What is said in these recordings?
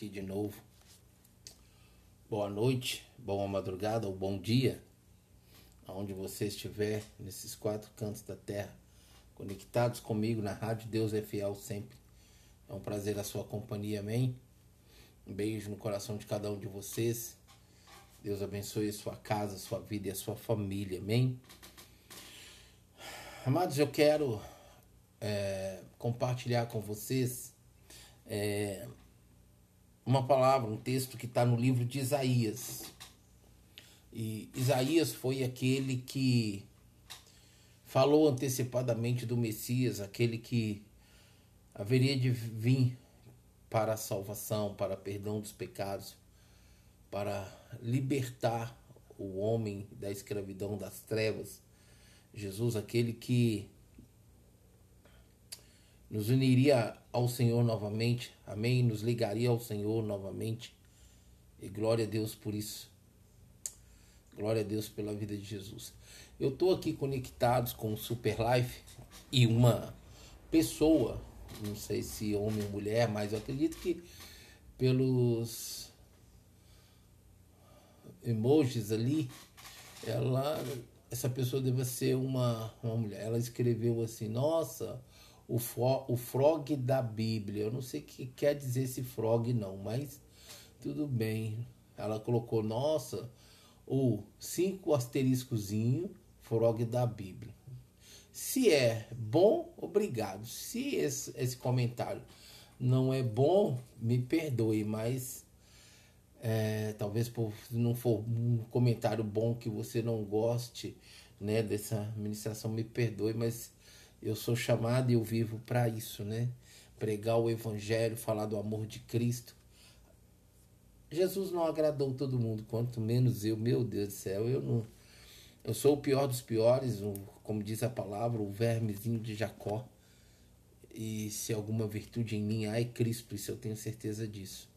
aqui de novo. Boa noite, boa madrugada ou bom dia, aonde você estiver, nesses quatro cantos da terra, conectados comigo na Rádio Deus é Fiel sempre. É um prazer a sua companhia, amém? Um beijo no coração de cada um de vocês. Deus abençoe a sua casa, a sua vida e a sua família, amém? Amados, eu quero é, compartilhar com vocês é, uma palavra, um texto que está no livro de Isaías. E Isaías foi aquele que falou antecipadamente do Messias, aquele que haveria de vir para a salvação, para perdão dos pecados, para libertar o homem da escravidão das trevas. Jesus, aquele que nos uniria ao Senhor novamente, amém? Nos ligaria ao Senhor novamente. E glória a Deus por isso. Glória a Deus pela vida de Jesus. Eu estou aqui conectados com o Super Life e uma pessoa, não sei se homem ou mulher, mas eu acredito que pelos emojis ali, ela, essa pessoa deve ser uma, uma mulher. Ela escreveu assim: Nossa, o, fro, o frog da Bíblia. Eu não sei o que quer dizer esse frog, não, mas tudo bem. Ela colocou, nossa, o cinco asteriscozinho, frog da Bíblia. Se é bom, obrigado. Se esse, esse comentário não é bom, me perdoe, mas é, talvez por não for um comentário bom que você não goste né, dessa ministração, me perdoe, mas eu sou chamado e eu vivo para isso, né? Pregar o evangelho, falar do amor de Cristo. Jesus não agradou todo mundo, quanto menos eu, meu Deus do céu, eu não eu sou o pior dos piores, como diz a palavra, o vermezinho de Jacó. E se alguma virtude em mim há é Cristo, isso eu tenho certeza disso.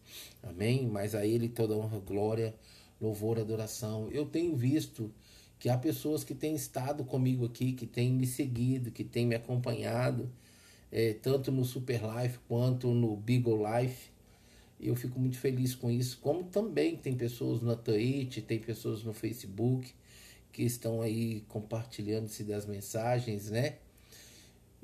Amém? Mas a Ele toda honra, glória, louvor, adoração. Eu tenho visto que há pessoas que têm estado comigo aqui, que têm me seguido, que têm me acompanhado, é, tanto no Super Life quanto no Beagle Life. Eu fico muito feliz com isso. Como também tem pessoas na Twitch, tem pessoas no Facebook que estão aí compartilhando-se das mensagens, né?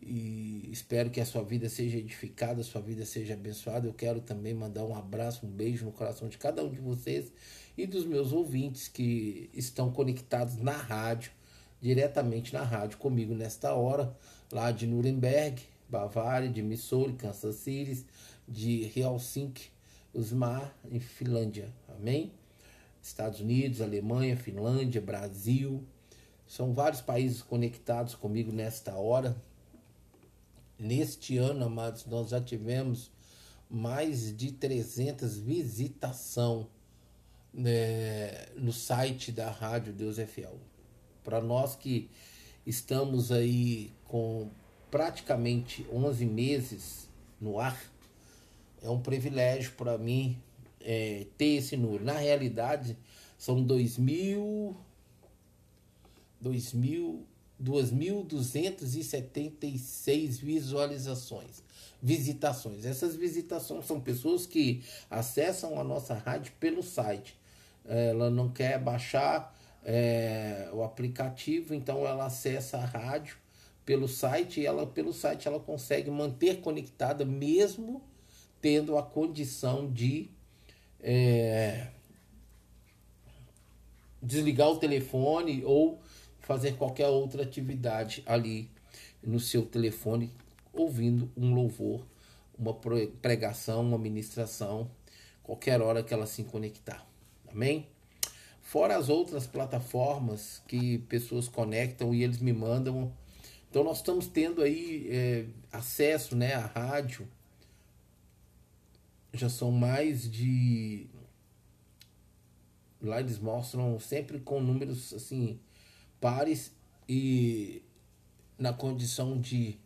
E espero que a sua vida seja edificada, a sua vida seja abençoada. Eu quero também mandar um abraço, um beijo no coração de cada um de vocês e dos meus ouvintes que estão conectados na rádio, diretamente na rádio comigo nesta hora, lá de Nuremberg, Bavária, de Missouri, Kansas City, de Helsinki, Usmar, em Finlândia. Amém? Estados Unidos, Alemanha, Finlândia, Brasil. São vários países conectados comigo nesta hora. Neste ano, amados, nós já tivemos mais de 300 visitação né, no site da Rádio Deus é Fiel. Para nós que estamos aí com praticamente 11 meses no ar, é um privilégio para mim é, ter esse número. Na realidade, são 2.000, 2.276 visualizações visitações. Essas visitações são pessoas que acessam a nossa rádio pelo site ela não quer baixar é, o aplicativo, então ela acessa a rádio pelo site e ela pelo site ela consegue manter conectada mesmo tendo a condição de é, desligar o telefone ou fazer qualquer outra atividade ali no seu telefone ouvindo um louvor, uma pregação, uma ministração, qualquer hora que ela se conectar. Amém? Fora as outras plataformas que pessoas conectam e eles me mandam. Então nós estamos tendo aí é, acesso né, à rádio. Já são mais de. Lá eles mostram sempre com números assim pares e na condição de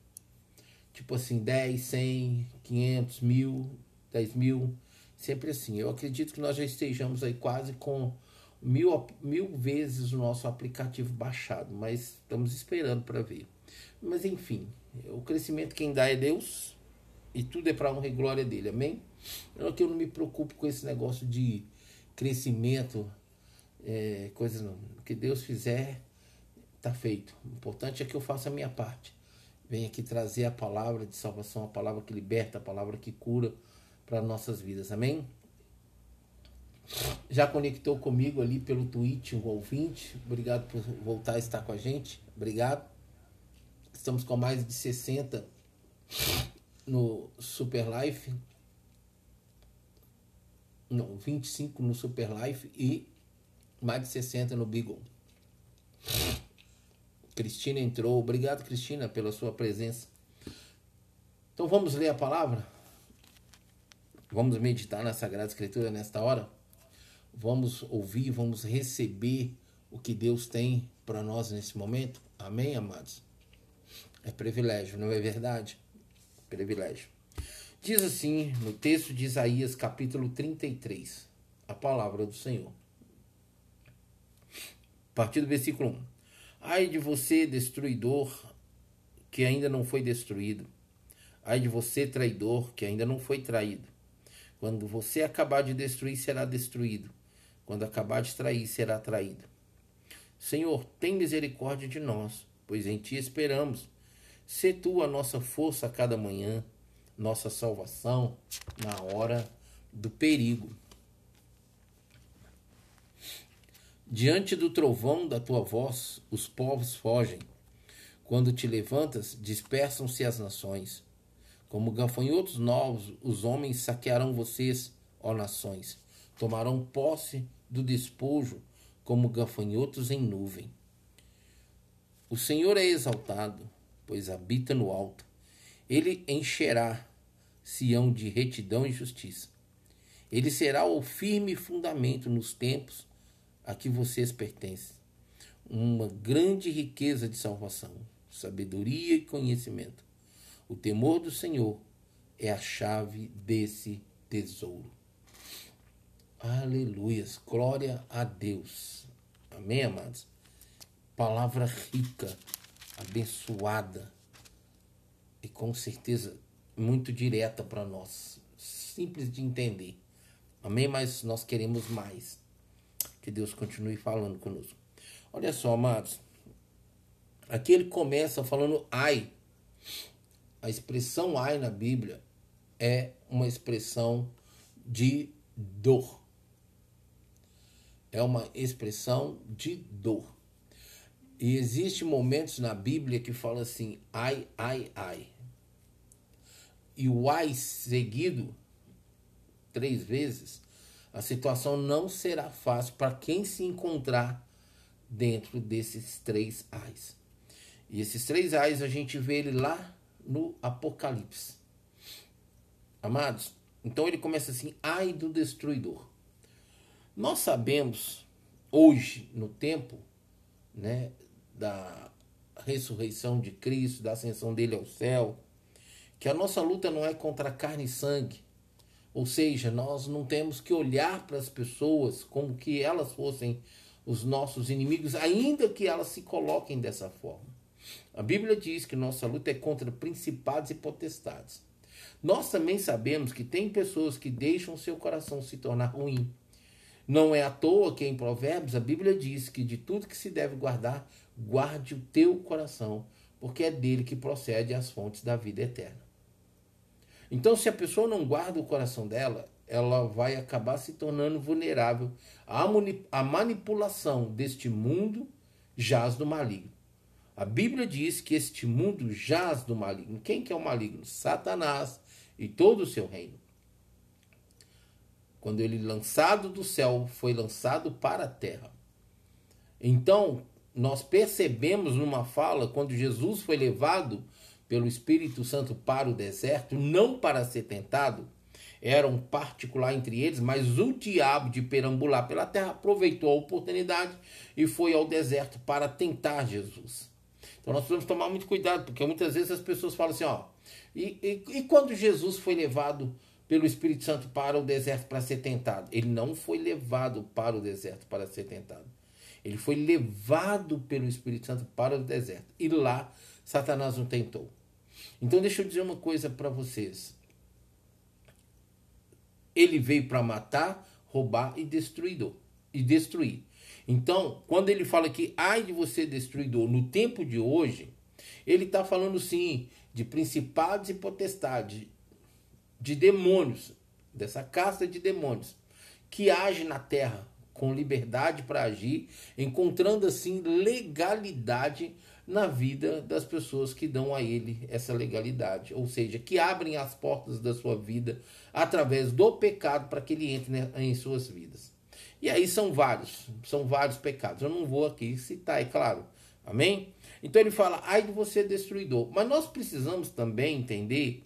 tipo assim 10, 100, 500, mil, 10 mil sempre assim. Eu acredito que nós já estejamos aí quase com mil, mil vezes o nosso aplicativo baixado, mas estamos esperando para ver. Mas enfim, o crescimento quem dá é Deus e tudo é para honra e glória dele, amém? Que eu não me preocupo com esse negócio de crescimento, é, coisas não. O que Deus fizer, está feito. O importante é que eu faça a minha parte. Venho aqui trazer a palavra de salvação, a palavra que liberta, a palavra que cura para nossas vidas. Amém? Já conectou comigo ali pelo Twitch um ouvinte. Obrigado por voltar a estar com a gente. Obrigado. Estamos com mais de 60 no Super Life. Não, 25 no Super Life e mais de 60 no Beagle. Cristina entrou. Obrigado, Cristina, pela sua presença. Então vamos ler a palavra? Vamos meditar na Sagrada Escritura nesta hora? Vamos ouvir, vamos receber o que Deus tem para nós nesse momento? Amém, amados? É privilégio, não é verdade? Privilégio. Diz assim no texto de Isaías, capítulo 33, a palavra do Senhor. A partir do versículo 1. Ai de você, destruidor, que ainda não foi destruído. Ai de você, traidor, que ainda não foi traído. Quando você acabar de destruir, será destruído. Quando acabar de trair, será traído. Senhor, tem misericórdia de nós, pois em ti esperamos. Sê tu a nossa força a cada manhã, nossa salvação na hora do perigo. Diante do trovão da tua voz, os povos fogem. Quando te levantas, dispersam-se as nações. Como gafanhotos novos, os homens saquearão vocês, ó nações. Tomarão posse do despojo, como gafanhotos em nuvem. O Senhor é exaltado, pois habita no alto. Ele encherá Sião de retidão e justiça. Ele será o firme fundamento nos tempos a que vocês pertencem. Uma grande riqueza de salvação, sabedoria e conhecimento. O temor do Senhor é a chave desse tesouro. Aleluias, glória a Deus. Amém, amados? Palavra rica, abençoada e com certeza muito direta para nós, simples de entender. Amém? Mas nós queremos mais. Que Deus continue falando conosco. Olha só, amados. Aqui ele começa falando ai. A expressão ai na Bíblia é uma expressão de dor. É uma expressão de dor. E existem momentos na Bíblia que fala assim, ai, ai, ai. E o ai seguido três vezes a situação não será fácil para quem se encontrar dentro desses três ais. E esses três ais a gente vê ele lá no Apocalipse. Amados, então ele começa assim: ai do destruidor. Nós sabemos hoje, no tempo né, da ressurreição de Cristo, da ascensão dele ao céu, que a nossa luta não é contra carne e sangue, ou seja, nós não temos que olhar para as pessoas como que elas fossem os nossos inimigos, ainda que elas se coloquem dessa forma. A Bíblia diz que nossa luta é contra principados e potestades. Nós também sabemos que tem pessoas que deixam seu coração se tornar ruim. Não é à toa que em Provérbios a Bíblia diz que de tudo que se deve guardar, guarde o teu coração, porque é dele que procede as fontes da vida eterna. Então, se a pessoa não guarda o coração dela, ela vai acabar se tornando vulnerável à manipulação deste mundo jaz do maligno. A Bíblia diz que este mundo jaz do maligno. Quem que é o maligno? Satanás e todo o seu reino. Quando ele lançado do céu foi lançado para a terra. Então, nós percebemos numa fala quando Jesus foi levado pelo Espírito Santo para o deserto, não para ser tentado, era um particular entre eles, mas o diabo de perambular pela terra aproveitou a oportunidade e foi ao deserto para tentar Jesus. Então nós precisamos tomar muito cuidado, porque muitas vezes as pessoas falam assim, ó, e, e, e quando Jesus foi levado pelo Espírito Santo para o deserto para ser tentado? Ele não foi levado para o deserto para ser tentado. Ele foi levado pelo Espírito Santo para o deserto. E lá Satanás o tentou. Então deixa eu dizer uma coisa para vocês. Ele veio para matar, roubar e destruidor e destruir. Então, quando ele fala que ai de você destruidor no tempo de hoje, ele está falando sim de principados e potestades, de demônios, dessa casta de demônios que age na terra com liberdade para agir, encontrando assim legalidade na vida das pessoas que dão a ele essa legalidade, ou seja, que abrem as portas da sua vida através do pecado para que ele entre em suas vidas. E aí são vários, são vários pecados. Eu não vou aqui citar, é claro. Amém? Então ele fala, ai de você destruidor. Mas nós precisamos também entender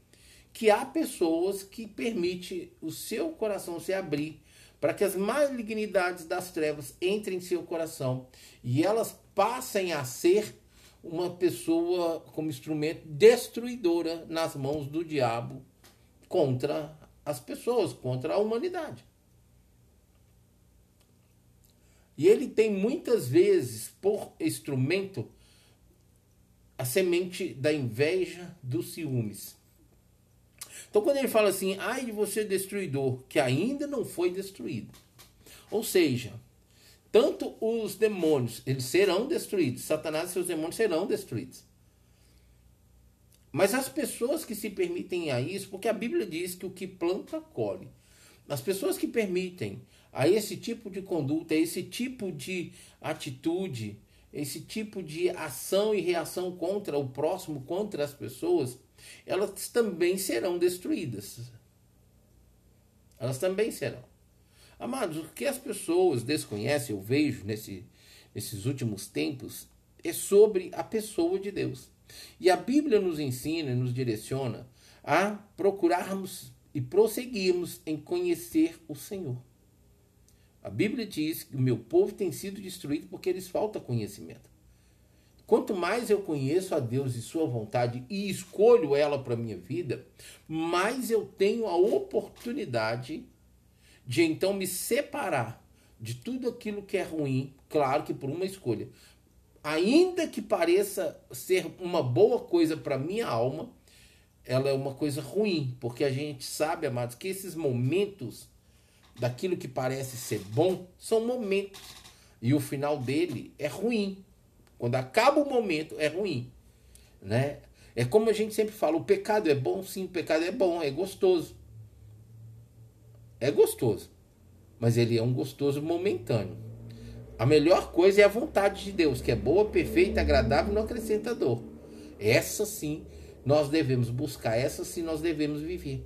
que há pessoas que permitem o seu coração se abrir para que as malignidades das trevas entrem em seu coração e elas passem a ser uma pessoa como instrumento destruidora nas mãos do diabo contra as pessoas, contra a humanidade. E ele tem muitas vezes por instrumento a semente da inveja, dos ciúmes. Então, quando ele fala assim, ai de você destruidor, que ainda não foi destruído. Ou seja, tanto os demônios, eles serão destruídos, Satanás e seus demônios serão destruídos. Mas as pessoas que se permitem a isso, porque a Bíblia diz que o que planta, colhe. As pessoas que permitem a esse tipo de conduta, a esse tipo de atitude, esse tipo de ação e reação contra o próximo, contra as pessoas, elas também serão destruídas. Elas também serão. Amados, o que as pessoas desconhecem, eu vejo nesse, nesses últimos tempos, é sobre a pessoa de Deus. E a Bíblia nos ensina e nos direciona a procurarmos e prosseguirmos em conhecer o Senhor. A Bíblia diz que o meu povo tem sido destruído porque eles falta conhecimento. Quanto mais eu conheço a Deus e Sua vontade e escolho ela para a minha vida, mais eu tenho a oportunidade de então me separar de tudo aquilo que é ruim, claro que por uma escolha. Ainda que pareça ser uma boa coisa para minha alma, ela é uma coisa ruim, porque a gente sabe, amados, que esses momentos daquilo que parece ser bom são momentos e o final dele é ruim. Quando acaba o momento, é ruim. Né? É como a gente sempre fala: o pecado é bom, sim, o pecado é bom, é gostoso. É gostoso. Mas ele é um gostoso momentâneo. A melhor coisa é a vontade de Deus, que é boa, perfeita, agradável e não acrescenta dor. Essa sim nós devemos buscar, essa sim nós devemos viver.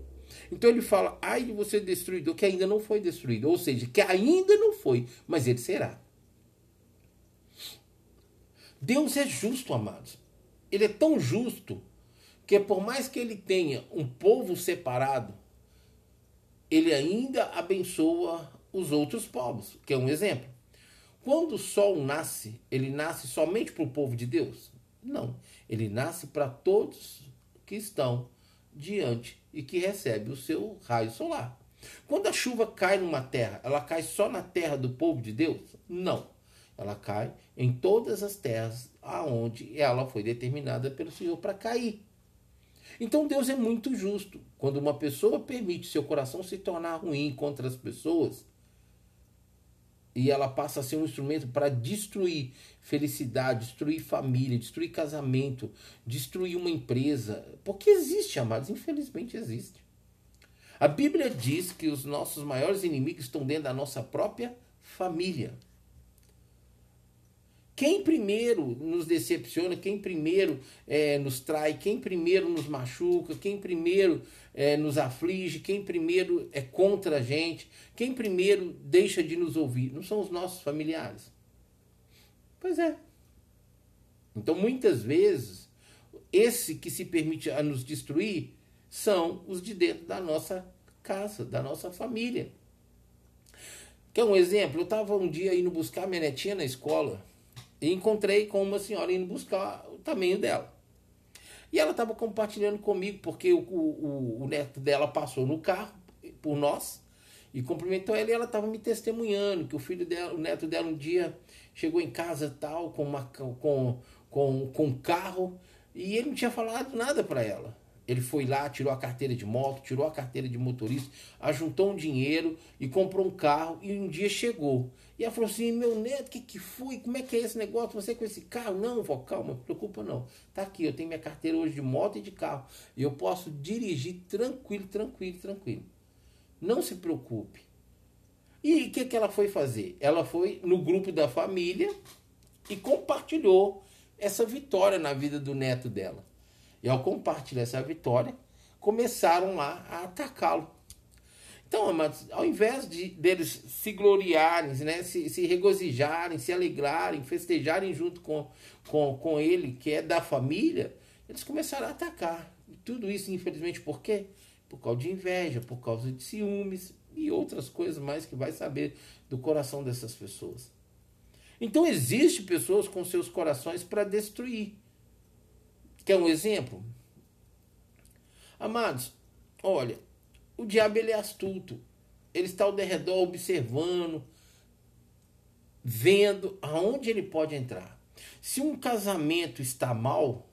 Então ele fala: ai de você destruidor, que ainda não foi destruído. Ou seja, que ainda não foi, mas ele será. Deus é justo, amados. Ele é tão justo que por mais que ele tenha um povo separado, ele ainda abençoa os outros povos, que é um exemplo. Quando o sol nasce, ele nasce somente para o povo de Deus? Não. Ele nasce para todos que estão diante e que recebem o seu raio solar. Quando a chuva cai numa terra, ela cai só na terra do povo de Deus? Não. Ela cai em todas as terras aonde ela foi determinada pelo Senhor para cair. Então Deus é muito justo. Quando uma pessoa permite seu coração se tornar ruim contra as pessoas, e ela passa a ser um instrumento para destruir felicidade, destruir família, destruir casamento, destruir uma empresa. Porque existe, amados, infelizmente existe. A Bíblia diz que os nossos maiores inimigos estão dentro da nossa própria família. Quem primeiro nos decepciona, quem primeiro é, nos trai, quem primeiro nos machuca, quem primeiro é, nos aflige, quem primeiro é contra a gente, quem primeiro deixa de nos ouvir, não são os nossos familiares. Pois é. Então, muitas vezes, esse que se permite a nos destruir são os de dentro da nossa casa, da nossa família. Quer um exemplo? Eu estava um dia indo buscar minha netinha na escola e encontrei com uma senhora indo buscar o tamanho dela. E ela estava compartilhando comigo, porque o, o, o, neto dela passou no carro por nós e cumprimentou ela e ela estava me testemunhando que o filho dela, o neto dela um dia chegou em casa tal, com, uma, com, com, com um carro, e ele não tinha falado nada para ela. Ele foi lá, tirou a carteira de moto, tirou a carteira de motorista, ajuntou um dinheiro e comprou um carro e um dia chegou. E ela falou assim: Meu neto, o que, que foi? Como é que é esse negócio? Você com esse carro? Não, vó, calma, não preocupa não. Tá aqui, eu tenho minha carteira hoje de moto e de carro. E eu posso dirigir tranquilo, tranquilo, tranquilo. Não se preocupe. E o que, que ela foi fazer? Ela foi no grupo da família e compartilhou essa vitória na vida do neto dela. E ao compartilhar essa vitória, começaram lá a atacá-lo. Então, amados, ao invés de deles se gloriarem, né, se, se regozijarem, se alegrarem, festejarem junto com, com, com ele, que é da família, eles começaram a atacar. E tudo isso, infelizmente, por quê? Por causa de inveja, por causa de ciúmes e outras coisas mais que vai saber do coração dessas pessoas. Então, existe pessoas com seus corações para destruir. Quer um exemplo? Amados, olha, o diabo ele é astuto. Ele está ao derredor observando, vendo aonde ele pode entrar. Se um casamento está mal,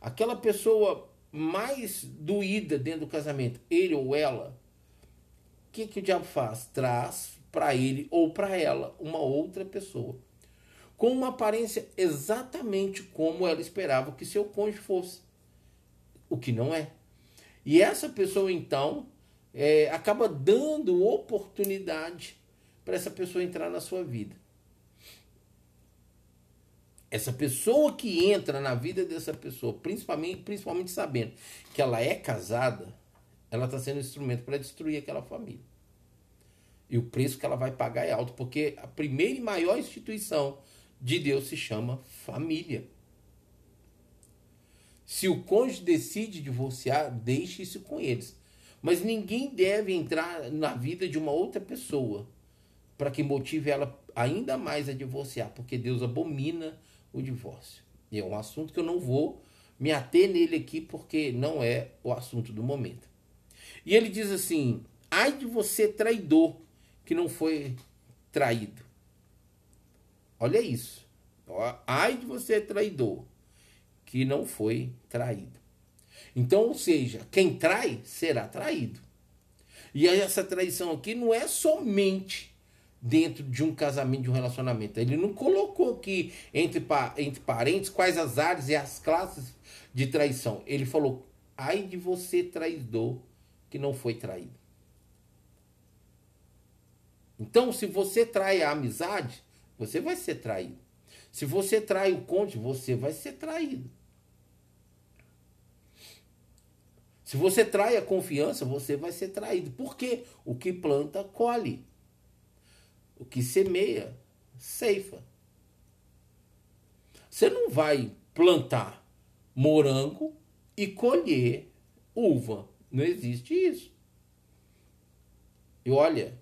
aquela pessoa mais doída dentro do casamento, ele ou ela, o que, que o diabo faz? Traz para ele ou para ela uma outra pessoa com uma aparência exatamente como ela esperava que seu cônjuge fosse, o que não é. E essa pessoa então é, acaba dando oportunidade para essa pessoa entrar na sua vida. Essa pessoa que entra na vida dessa pessoa, principalmente, principalmente sabendo que ela é casada, ela está sendo um instrumento para destruir aquela família. E o preço que ela vai pagar é alto, porque a primeira e maior instituição de Deus se chama família. Se o cônjuge decide divorciar, deixe isso com eles. Mas ninguém deve entrar na vida de uma outra pessoa para que motive ela ainda mais a divorciar, porque Deus abomina o divórcio. E é um assunto que eu não vou me ater nele aqui, porque não é o assunto do momento. E ele diz assim: ai de você traidor que não foi traído. Olha isso. Ai de você traidor, que não foi traído. Então, ou seja, quem trai será traído. E essa traição aqui não é somente dentro de um casamento, de um relacionamento. Ele não colocou aqui entre, entre parentes quais as áreas e as classes de traição. Ele falou: ai de você traidor que não foi traído. Então, se você trai a amizade, você vai ser traído. Se você trai o cônjuge, você vai ser traído. Se você trai a confiança, você vai ser traído. Por quê? O que planta, colhe. O que semeia, ceifa. Você não vai plantar morango e colher uva. Não existe isso. E olha,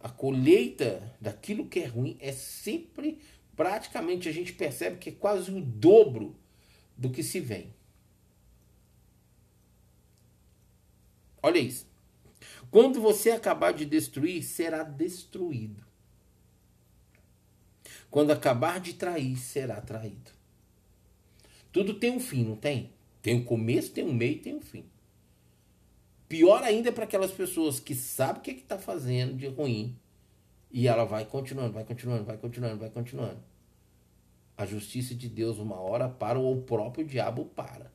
a colheita daquilo que é ruim é sempre, praticamente, a gente percebe que é quase o dobro do que se vem. Olha isso. Quando você acabar de destruir, será destruído. Quando acabar de trair, será traído. Tudo tem um fim, não tem? Tem um começo, tem um meio, tem um fim. Pior ainda é para aquelas pessoas que sabem o que é está fazendo de ruim e ela vai continuando, vai continuando, vai continuando, vai continuando. A justiça de Deus uma hora para ou o próprio diabo para.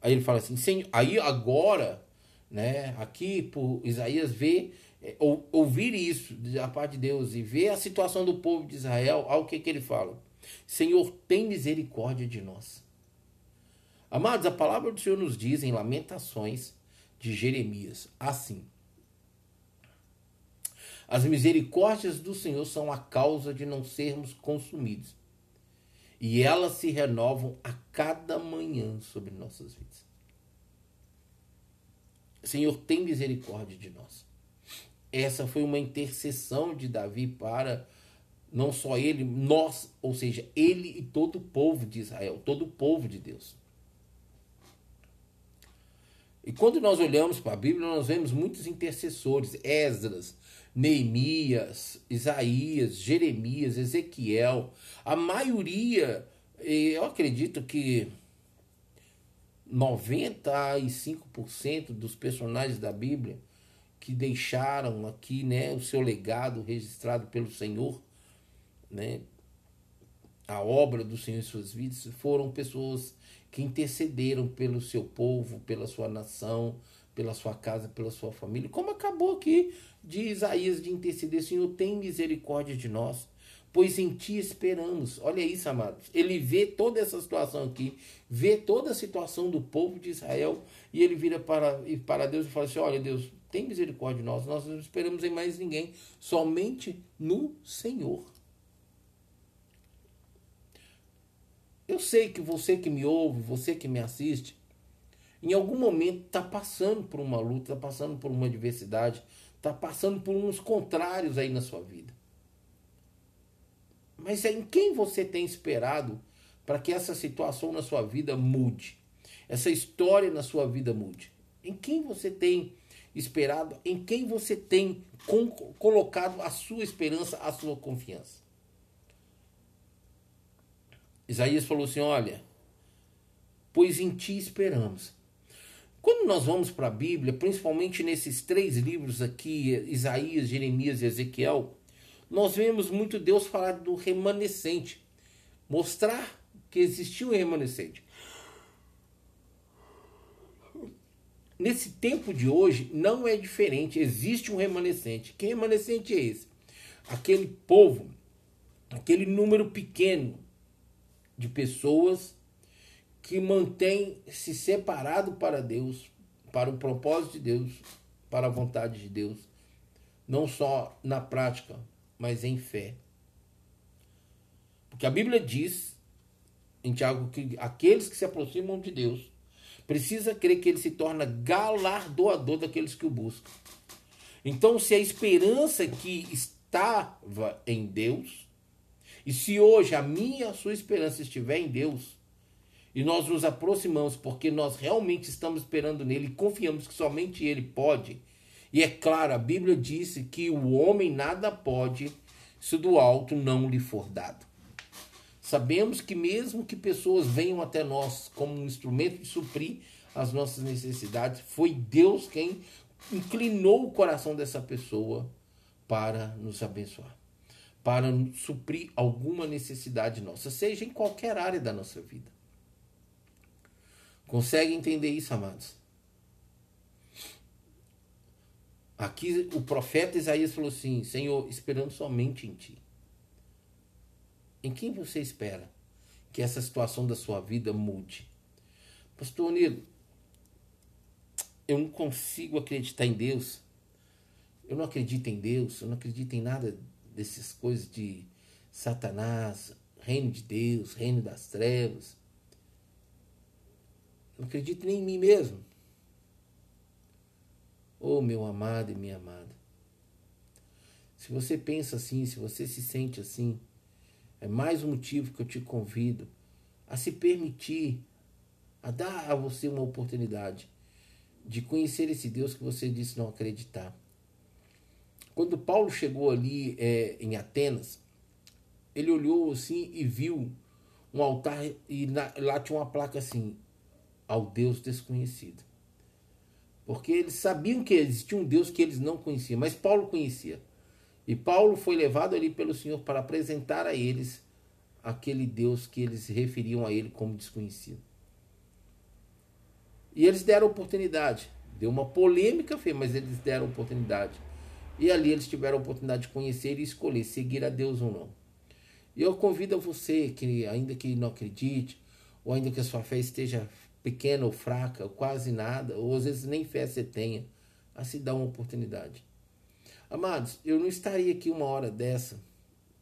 Aí ele fala assim, Senhor, aí agora, né, aqui por Isaías ver, é, ou, ouvir isso da parte de Deus e ver a situação do povo de Israel, ao que que ele fala? Senhor, tem misericórdia de nós. Amados, a palavra do Senhor nos diz em Lamentações de Jeremias assim: As misericórdias do Senhor são a causa de não sermos consumidos, e elas se renovam a cada manhã sobre nossas vidas. Senhor, tem misericórdia de nós. Essa foi uma intercessão de Davi para não só ele, nós, ou seja, ele e todo o povo de Israel, todo o povo de Deus. E quando nós olhamos para a Bíblia, nós vemos muitos intercessores: Esdras, Neemias, Isaías, Jeremias, Ezequiel. A maioria, eu acredito que 95% dos personagens da Bíblia que deixaram aqui, né, o seu legado registrado pelo Senhor, né, a obra do Senhor em suas vidas, foram pessoas que intercederam pelo seu povo, pela sua nação, pela sua casa, pela sua família. Como acabou aqui de Isaías de interceder, Senhor, tem misericórdia de nós, pois em ti esperamos. Olha isso, amados. Ele vê toda essa situação aqui, vê toda a situação do povo de Israel, e ele vira para, para Deus e fala assim: Olha, Deus, tem misericórdia de nós, nós não esperamos em mais ninguém, somente no Senhor. Eu sei que você que me ouve, você que me assiste, em algum momento está passando por uma luta, está passando por uma adversidade, está passando por uns contrários aí na sua vida. Mas é em quem você tem esperado para que essa situação na sua vida mude? Essa história na sua vida mude? Em quem você tem esperado? Em quem você tem colocado a sua esperança, a sua confiança? Isaías falou assim: Olha, pois em ti esperamos. Quando nós vamos para a Bíblia, principalmente nesses três livros aqui, Isaías, Jeremias e Ezequiel, nós vemos muito Deus falar do remanescente, mostrar que existiu um remanescente. Nesse tempo de hoje não é diferente, existe um remanescente. Que remanescente é esse? Aquele povo, aquele número pequeno de pessoas que mantém se separado para Deus, para o propósito de Deus, para a vontade de Deus, não só na prática, mas em fé. Porque a Bíblia diz em Tiago que aqueles que se aproximam de Deus precisa crer que ele se torna galardoador daqueles que o buscam. Então, se a esperança que estava em Deus, e se hoje a minha a sua esperança estiver em Deus, e nós nos aproximamos porque nós realmente estamos esperando nele e confiamos que somente ele pode. E é claro, a Bíblia disse que o homem nada pode se do alto não lhe for dado. Sabemos que mesmo que pessoas venham até nós como um instrumento de suprir as nossas necessidades, foi Deus quem inclinou o coração dessa pessoa para nos abençoar, para suprir alguma necessidade nossa, seja em qualquer área da nossa vida. Consegue entender isso, amados? Aqui o profeta Isaías falou assim: Senhor, esperando somente em ti. Em quem você espera que essa situação da sua vida mude? Pastor Unido, eu não consigo acreditar em Deus. Eu não acredito em Deus, eu não acredito em nada dessas coisas de Satanás, reino de Deus, reino das trevas. Não acredito nem em mim mesmo. Oh, meu amado e minha amada. Se você pensa assim, se você se sente assim, é mais um motivo que eu te convido a se permitir, a dar a você uma oportunidade de conhecer esse Deus que você disse não acreditar. Quando Paulo chegou ali é, em Atenas, ele olhou assim e viu um altar e na, lá tinha uma placa assim: ao Deus desconhecido. Porque eles sabiam que existia um Deus que eles não conheciam, mas Paulo conhecia. E Paulo foi levado ali pelo Senhor para apresentar a eles aquele Deus que eles referiam a ele como desconhecido. E eles deram oportunidade. Deu uma polêmica, mas eles deram oportunidade. E ali eles tiveram a oportunidade de conhecer e escolher seguir a Deus ou não. E eu convido a você que, ainda que não acredite, ou ainda que a sua fé esteja pequena ou fraca, ou quase nada, ou às vezes nem fé você tenha, a se dar uma oportunidade. Amados, eu não estaria aqui uma hora dessa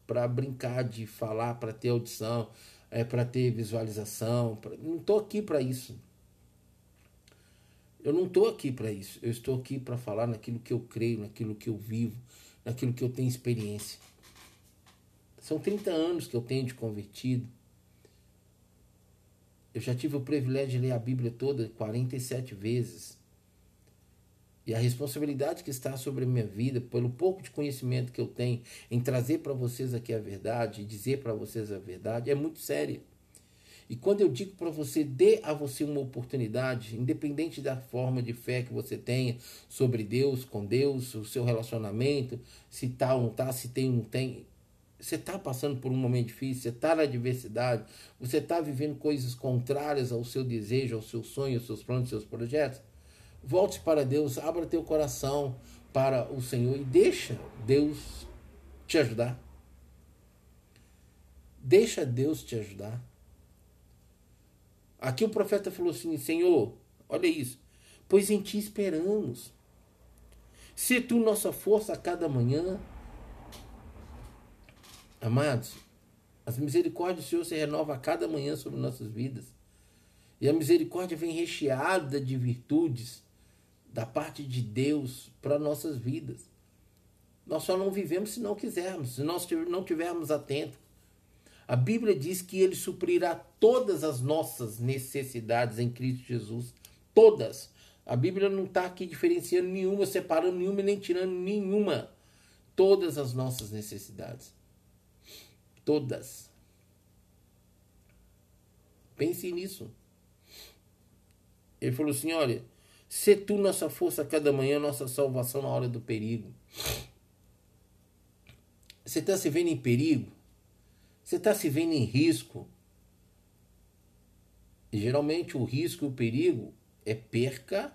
para brincar de falar, para ter audição, é, para ter visualização. Pra... Não estou aqui para isso. Eu não estou aqui para isso. Eu estou aqui para falar naquilo que eu creio, naquilo que eu vivo, naquilo que eu tenho experiência. São 30 anos que eu tenho de convertido. Eu já tive o privilégio de ler a Bíblia toda 47 vezes. E a responsabilidade que está sobre a minha vida, pelo pouco de conhecimento que eu tenho em trazer para vocês aqui a verdade, dizer para vocês a verdade, é muito séria. E quando eu digo para você, dê a você uma oportunidade, independente da forma de fé que você tenha sobre Deus, com Deus, o seu relacionamento, se tá ou não tá, se tem ou não tem. Você está passando por um momento difícil, você está na adversidade, você está vivendo coisas contrárias ao seu desejo, ao seu sonho, aos seus planos, aos seus projetos. Volte para Deus, abra teu coração para o Senhor e deixa Deus te ajudar. Deixa Deus te ajudar. Aqui o profeta falou assim: Senhor, olha isso, pois em ti esperamos. Se tu nossa força a cada manhã. Amados, as misericórdias do Senhor se renovam a cada manhã sobre nossas vidas. E a misericórdia vem recheada de virtudes da parte de Deus para nossas vidas. Nós só não vivemos se não quisermos, se nós não tivermos atento. A Bíblia diz que ele suprirá todas as nossas necessidades em Cristo Jesus. Todas. A Bíblia não está aqui diferenciando nenhuma, separando nenhuma nem tirando nenhuma. Todas as nossas necessidades. Todas. Pense nisso. Ele falou assim: olha, se tu nossa força cada manhã, nossa salvação na hora do perigo. Você está se vendo em perigo? Você está se vendo em risco. E geralmente o risco e o perigo é perca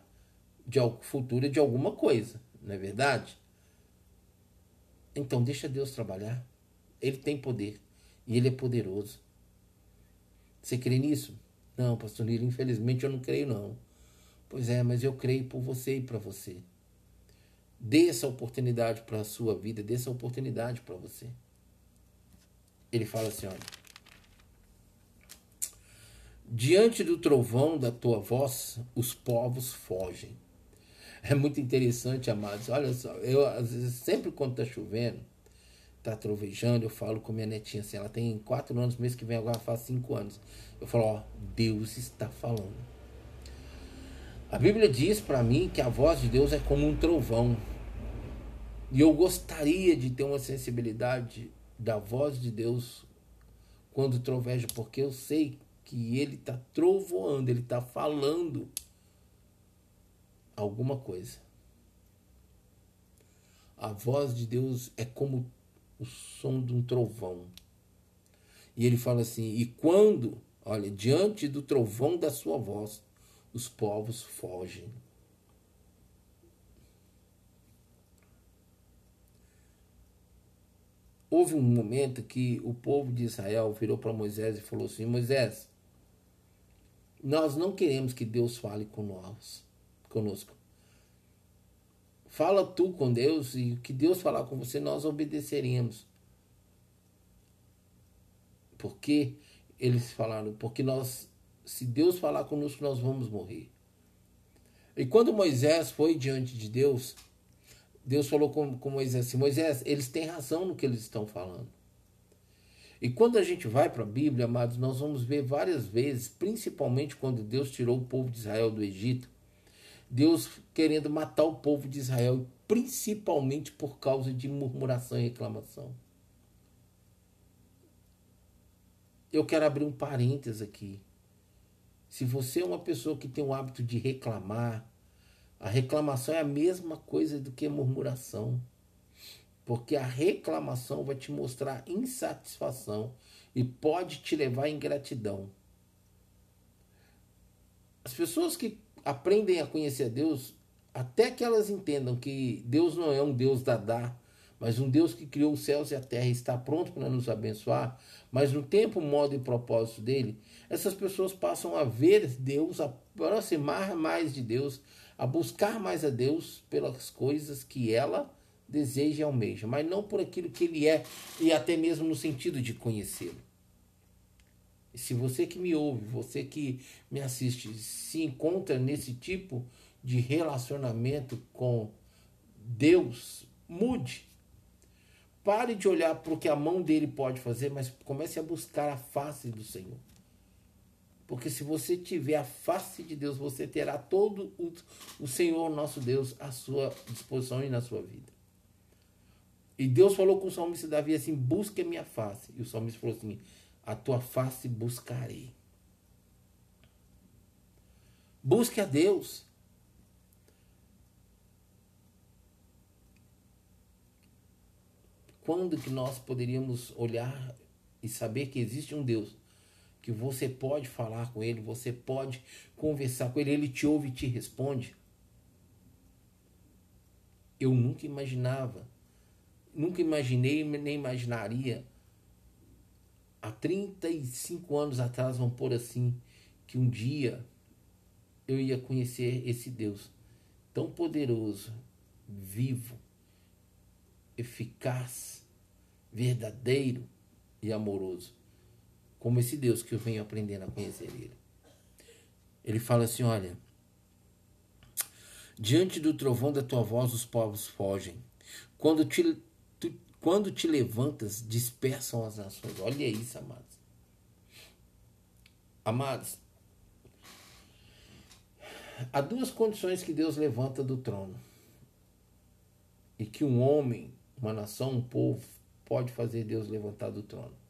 de futura de alguma coisa, não é verdade? Então deixa Deus trabalhar. Ele tem poder e ele é poderoso. Você crê nisso? Não, pastor Nilo, infelizmente eu não creio não. Pois é, mas eu creio por você e para você. Dê essa oportunidade para a sua vida, dê essa oportunidade para você ele fala assim: olha. Diante do trovão da tua voz, os povos fogem. É muito interessante, amados. Olha só, eu às vezes, sempre quando está chovendo, está trovejando, eu falo com minha netinha assim, ela tem quatro anos, mês que vem agora faz cinco anos. Eu falo, ó, Deus está falando. A Bíblia diz para mim que a voz de Deus é como um trovão. E eu gostaria de ter uma sensibilidade da voz de Deus quando troveja, porque eu sei que ele está trovoando, ele está falando alguma coisa. A voz de Deus é como o som de um trovão. E ele fala assim: e quando, olha, diante do trovão da sua voz, os povos fogem. Houve um momento que o povo de Israel virou para Moisés e falou assim: Moisés, nós não queremos que Deus fale conosco. Fala tu com Deus e o que Deus falar com você, nós obedeceremos. Porque eles falaram, porque nós, se Deus falar conosco, nós vamos morrer. E quando Moisés foi diante de Deus, Deus falou com, com Moisés assim: Moisés, eles têm razão no que eles estão falando. E quando a gente vai para a Bíblia, amados, nós vamos ver várias vezes, principalmente quando Deus tirou o povo de Israel do Egito, Deus querendo matar o povo de Israel, principalmente por causa de murmuração e reclamação. Eu quero abrir um parênteses aqui. Se você é uma pessoa que tem o hábito de reclamar, a reclamação é a mesma coisa do que murmuração. Porque a reclamação vai te mostrar insatisfação e pode te levar à ingratidão. As pessoas que aprendem a conhecer a Deus, até que elas entendam que Deus não é um Deus da dar, mas um Deus que criou os céus e a terra e está pronto para nos abençoar, mas no tempo, modo e propósito dele, essas pessoas passam a ver Deus, a aproximar mais de Deus, a buscar mais a Deus pelas coisas que ela deseja e almeja, mas não por aquilo que ele é e até mesmo no sentido de conhecê-lo. Se você que me ouve, você que me assiste, se encontra nesse tipo de relacionamento com Deus, mude. Pare de olhar para o que a mão dele pode fazer, mas comece a buscar a face do Senhor. Porque se você tiver a face de Deus, você terá todo o, o Senhor nosso Deus à sua disposição e na sua vida. E Deus falou com o salmista Davi assim: busque a minha face. E o salmista falou assim: a tua face buscarei. Busque a Deus. Quando que nós poderíamos olhar e saber que existe um Deus que você pode falar com ele, você pode conversar com ele, ele te ouve e te responde? Eu nunca imaginava, nunca imaginei nem imaginaria há 35 anos atrás, vamos pôr assim, que um dia eu ia conhecer esse Deus tão poderoso, vivo, eficaz, verdadeiro e amoroso, como esse Deus que eu venho aprendendo a conhecer ele. Ele fala assim: olha, diante do trovão da tua voz os povos fogem. Quando te, tu, quando te levantas, dispersam as nações. Olha isso, amados. Amados, há duas condições que Deus levanta do trono e que um homem uma nação, um povo, pode fazer Deus levantar do trono.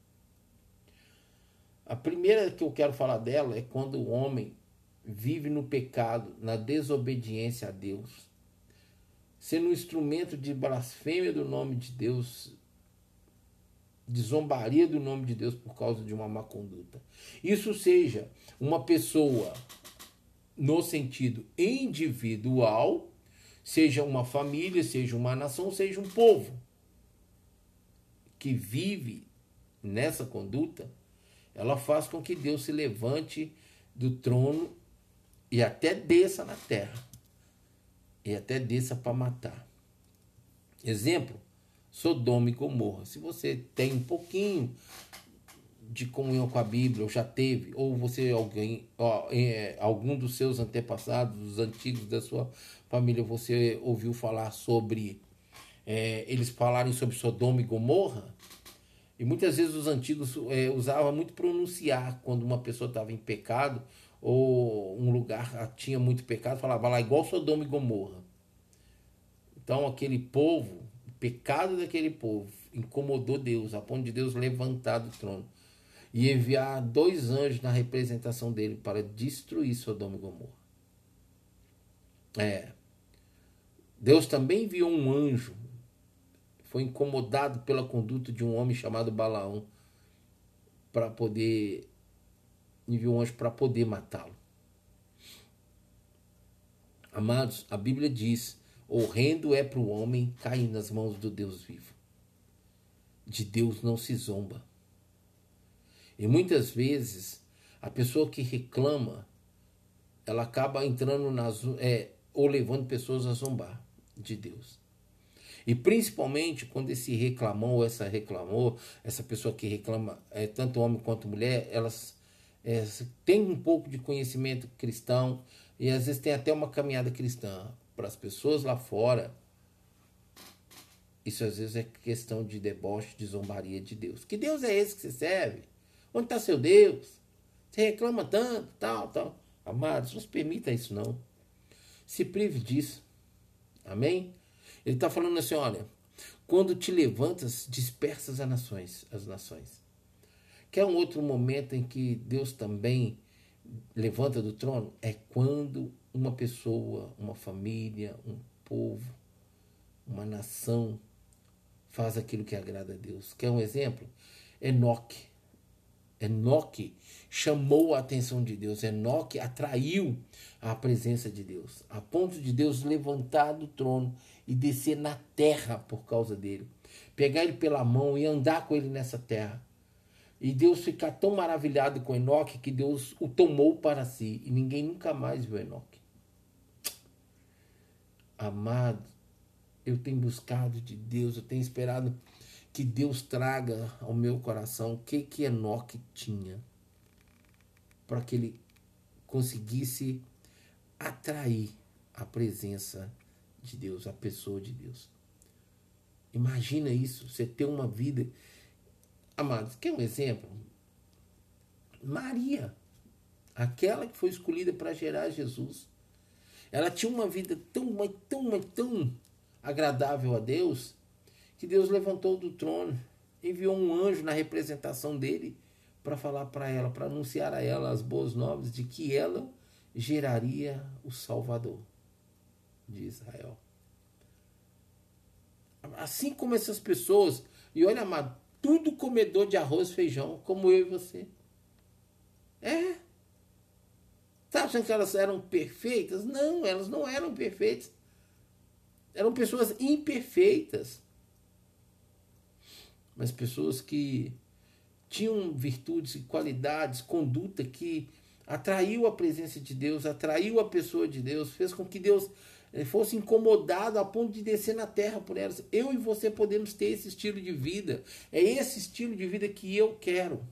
A primeira que eu quero falar dela é quando o homem vive no pecado, na desobediência a Deus, sendo um instrumento de blasfêmia do nome de Deus, de zombaria do nome de Deus por causa de uma má conduta. Isso seja uma pessoa no sentido individual, seja uma família, seja uma nação, seja um povo que vive nessa conduta, ela faz com que Deus se levante do trono e até desça na terra. E até desça para matar. Exemplo, Sodoma e Gomorra. Se você tem um pouquinho de comunhão com a Bíblia, ou já teve, ou você alguém, ó, é, algum dos seus antepassados, os antigos da sua família, você ouviu falar sobre é, eles falarem sobre Sodoma e Gomorra, e muitas vezes os antigos é, usavam muito pronunciar quando uma pessoa estava em pecado ou um lugar tinha muito pecado, falava lá igual Sodoma e Gomorra. Então aquele povo, o pecado daquele povo incomodou Deus, a ponto de Deus levantar do trono e enviar dois anjos na representação dele para destruir Sodoma e Gomorra. É. Deus também enviou um anjo foi incomodado pela conduta de um homem chamado Balaão para poder enviou um anjo para poder matá-lo. Amados, a Bíblia diz: horrendo é para o homem cair nas mãos do Deus vivo. De Deus não se zomba. E muitas vezes a pessoa que reclama, ela acaba entrando nas é, ou levando pessoas a zombar de Deus. E principalmente quando esse reclamou ou essa reclamou, essa pessoa que reclama, é, tanto homem quanto mulher, elas é, têm um pouco de conhecimento cristão e às vezes tem até uma caminhada cristã. Para as pessoas lá fora, isso às vezes é questão de deboche, de zombaria de Deus. Que Deus é esse que você serve? Onde está seu Deus? Você reclama tanto, tal, tal. Amados, não se permita isso não. Se prive disso. Amém? Ele está falando assim: olha, quando te levantas, dispersas as nações, as nações. Quer um outro momento em que Deus também levanta do trono? É quando uma pessoa, uma família, um povo, uma nação faz aquilo que agrada a Deus. Quer um exemplo? Enoque. Enoque chamou a atenção de Deus. Enoque atraiu a presença de Deus, a ponto de Deus levantar do trono e descer na terra por causa dele. Pegar ele pela mão e andar com ele nessa terra. E Deus ficar tão maravilhado com Enoque que Deus o tomou para si. E ninguém nunca mais viu Enoque. Amado, eu tenho buscado de Deus, eu tenho esperado que Deus traga ao meu coração o que, que Enoque tinha. Para que ele conseguisse atrair a presença de Deus, a pessoa de Deus. Imagina isso, você ter uma vida. Amados, quer um exemplo? Maria, aquela que foi escolhida para gerar Jesus, ela tinha uma vida tão, tão, tão agradável a Deus, que Deus levantou do trono, enviou um anjo na representação dele para falar para ela, para anunciar a ela as boas novas de que ela geraria o Salvador de Israel. Assim como essas pessoas, e olha, amado, tudo comedor de arroz e feijão, como eu e você. É. Tá achando que elas eram perfeitas? Não, elas não eram perfeitas. Eram pessoas imperfeitas. Mas pessoas que tinham virtudes e qualidades, conduta que atraiu a presença de Deus, atraiu a pessoa de Deus, fez com que Deus fosse incomodado a ponto de descer na terra por elas. Eu e você podemos ter esse estilo de vida. É esse estilo de vida que eu quero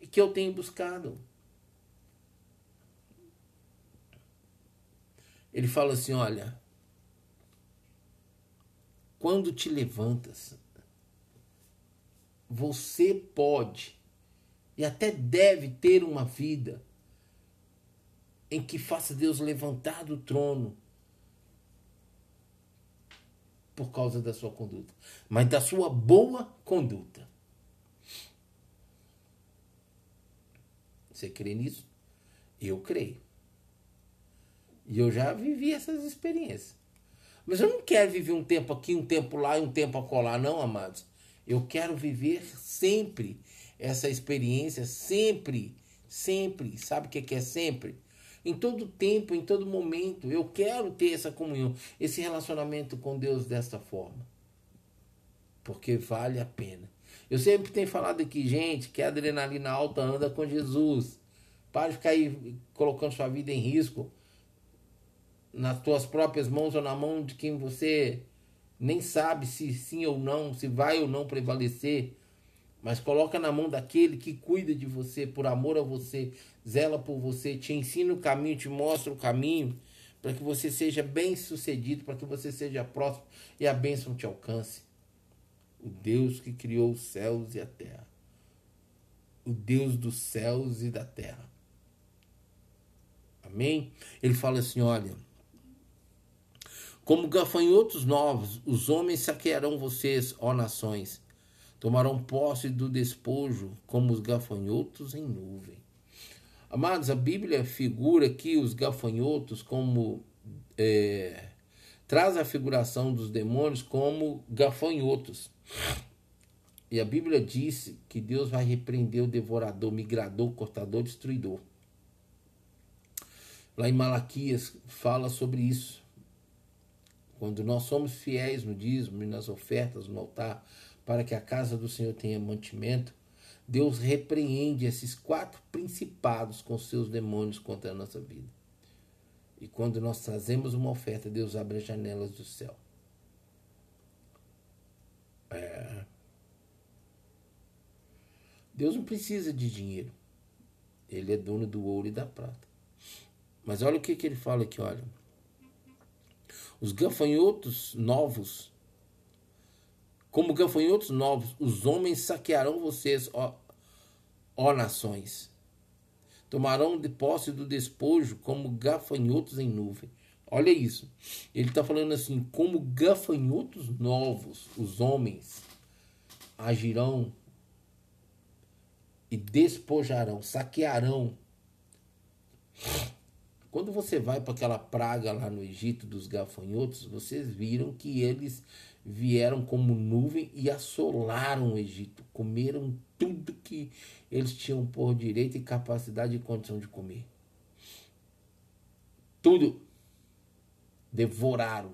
e que eu tenho buscado. Ele fala assim: olha, quando te levantas, você pode e até deve ter uma vida em que faça Deus levantar do trono por causa da sua conduta, mas da sua boa conduta. Você crê nisso? Eu creio. E eu já vivi essas experiências. Mas eu não quero viver um tempo aqui, um tempo lá e um tempo acolá, não, amados. Eu quero viver sempre essa experiência, sempre, sempre. Sabe o que é sempre? Em todo tempo, em todo momento. Eu quero ter essa comunhão, esse relacionamento com Deus desta forma. Porque vale a pena. Eu sempre tenho falado aqui, gente, que a adrenalina alta anda com Jesus. Para de ficar aí colocando sua vida em risco nas tuas próprias mãos ou na mão de quem você nem sabe se sim ou não, se vai ou não prevalecer, mas coloca na mão daquele que cuida de você por amor a você, zela por você, te ensina o caminho, te mostra o caminho, para que você seja bem sucedido, para que você seja próximo e a bênção te alcance. O Deus que criou os céus e a terra. O Deus dos céus e da terra. Amém? Ele fala assim: olha como gafanhotos novos, os homens saquearão vocês, ó nações. Tomarão posse do despojo, como os gafanhotos em nuvem. Amados, a Bíblia figura aqui os gafanhotos como. É, traz a figuração dos demônios como gafanhotos. E a Bíblia diz que Deus vai repreender o devorador, migrador, cortador, destruidor. Lá em Malaquias fala sobre isso. Quando nós somos fiéis no dízimo e nas ofertas no altar, para que a casa do Senhor tenha mantimento, Deus repreende esses quatro principados com seus demônios contra a nossa vida. E quando nós trazemos uma oferta, Deus abre as janelas do céu. É. Deus não precisa de dinheiro. Ele é dono do ouro e da prata. Mas olha o que, que ele fala aqui, olha. Os gafanhotos novos, como gafanhotos novos, os homens saquearão vocês, ó, ó nações. Tomarão de posse do despojo como gafanhotos em nuvem. Olha isso. Ele está falando assim: como gafanhotos novos, os homens agirão e despojarão, saquearão quando você vai para aquela praga lá no Egito dos gafanhotos, vocês viram que eles vieram como nuvem e assolaram o Egito, comeram tudo que eles tinham por direito e capacidade e condição de comer. Tudo devoraram.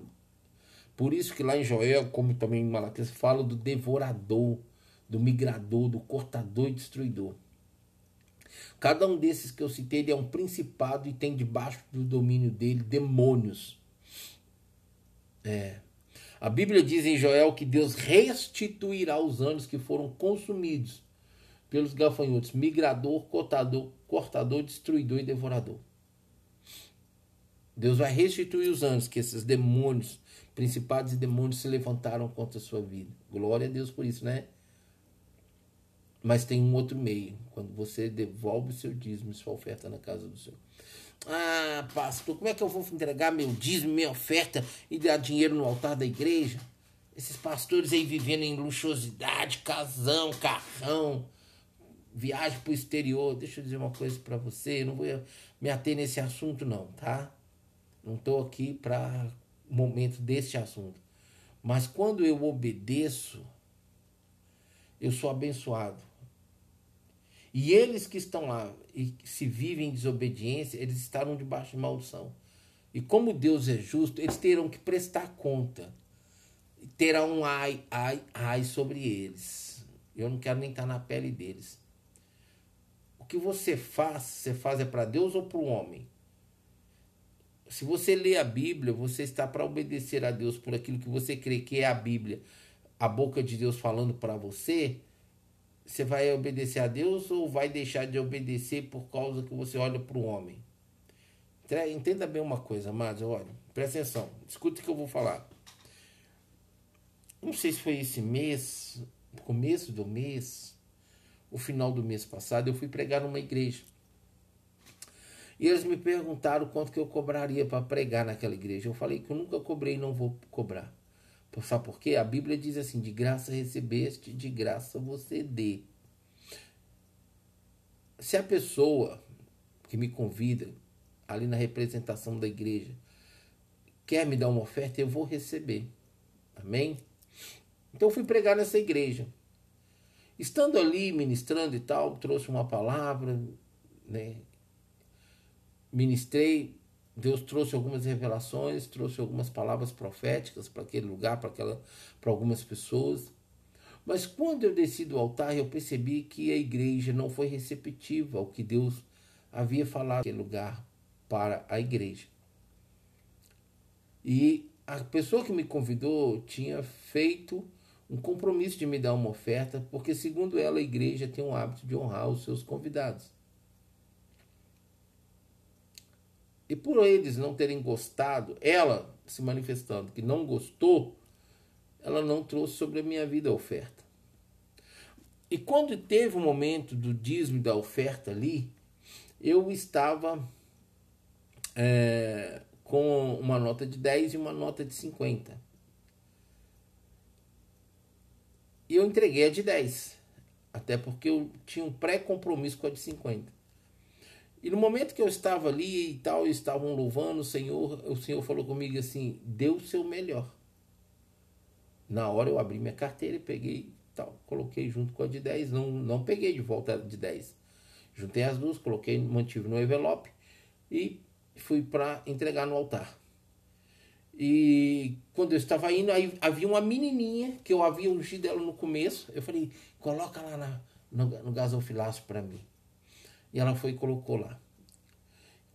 Por isso que lá em Joel, como também em Malaquias, fala do devorador, do migrador, do cortador e destruidor. Cada um desses que eu citei é um principado e tem debaixo do domínio dele demônios. É. A Bíblia diz em Joel que Deus restituirá os anos que foram consumidos pelos gafanhotos, migrador, cortador, cortador, destruidor e devorador. Deus vai restituir os anos que esses demônios, principados e demônios se levantaram contra a sua vida. Glória a Deus por isso, né? Mas tem um outro meio, quando você devolve o seu dízimo e sua oferta na casa do Senhor. Ah, pastor, como é que eu vou entregar meu dízimo, minha oferta e dar dinheiro no altar da igreja? Esses pastores aí vivendo em luxuosidade, casão, carrão, viagem para o exterior. Deixa eu dizer uma coisa para você, eu não vou me ater nesse assunto não, tá? Não estou aqui para momento desse assunto. Mas quando eu obedeço, eu sou abençoado. E eles que estão lá e se vivem em desobediência, eles estarão debaixo de maldição. E como Deus é justo, eles terão que prestar conta. Terá um ai, ai, ai sobre eles. Eu não quero nem estar na pele deles. O que você faz, você faz é para Deus ou para o homem? Se você lê a Bíblia, você está para obedecer a Deus por aquilo que você crê que é a Bíblia, a boca de Deus falando para você. Você vai obedecer a Deus ou vai deixar de obedecer por causa que você olha para o homem? Entenda bem uma coisa, amados, olha, presta atenção, escuta o que eu vou falar. Não sei se foi esse mês, começo do mês, o final do mês passado, eu fui pregar numa igreja. E eles me perguntaram quanto que eu cobraria para pregar naquela igreja. Eu falei que eu nunca cobrei e não vou cobrar. Sabe por quê? A Bíblia diz assim: de graça recebeste, de graça você dê. Se a pessoa que me convida ali na representação da igreja quer me dar uma oferta, eu vou receber. Amém? Então eu fui pregar nessa igreja. Estando ali ministrando e tal, trouxe uma palavra, né? ministrei, Deus trouxe algumas revelações, trouxe algumas palavras proféticas para aquele lugar, para aquela, para algumas pessoas. Mas quando eu desci do altar, eu percebi que a igreja não foi receptiva ao que Deus havia falado naquele lugar para a igreja. E a pessoa que me convidou tinha feito um compromisso de me dar uma oferta, porque segundo ela a igreja tem o hábito de honrar os seus convidados. E por eles não terem gostado, ela se manifestando que não gostou, ela não trouxe sobre a minha vida a oferta. E quando teve o momento do dízimo da oferta ali, eu estava é, com uma nota de 10 e uma nota de 50. E eu entreguei a de 10, até porque eu tinha um pré-compromisso com a de 50. E no momento que eu estava ali e tal, estavam louvando o Senhor, o Senhor falou comigo assim: dê o seu melhor. Na hora eu abri minha carteira e peguei tal, coloquei junto com a de 10, não, não peguei de volta a de 10. Juntei as duas, coloquei, mantive no envelope e fui para entregar no altar. E quando eu estava indo, aí havia uma menininha que eu havia ungido ela no começo. Eu falei, coloca lá na, no, no gasofilaço para mim. E ela foi e colocou lá.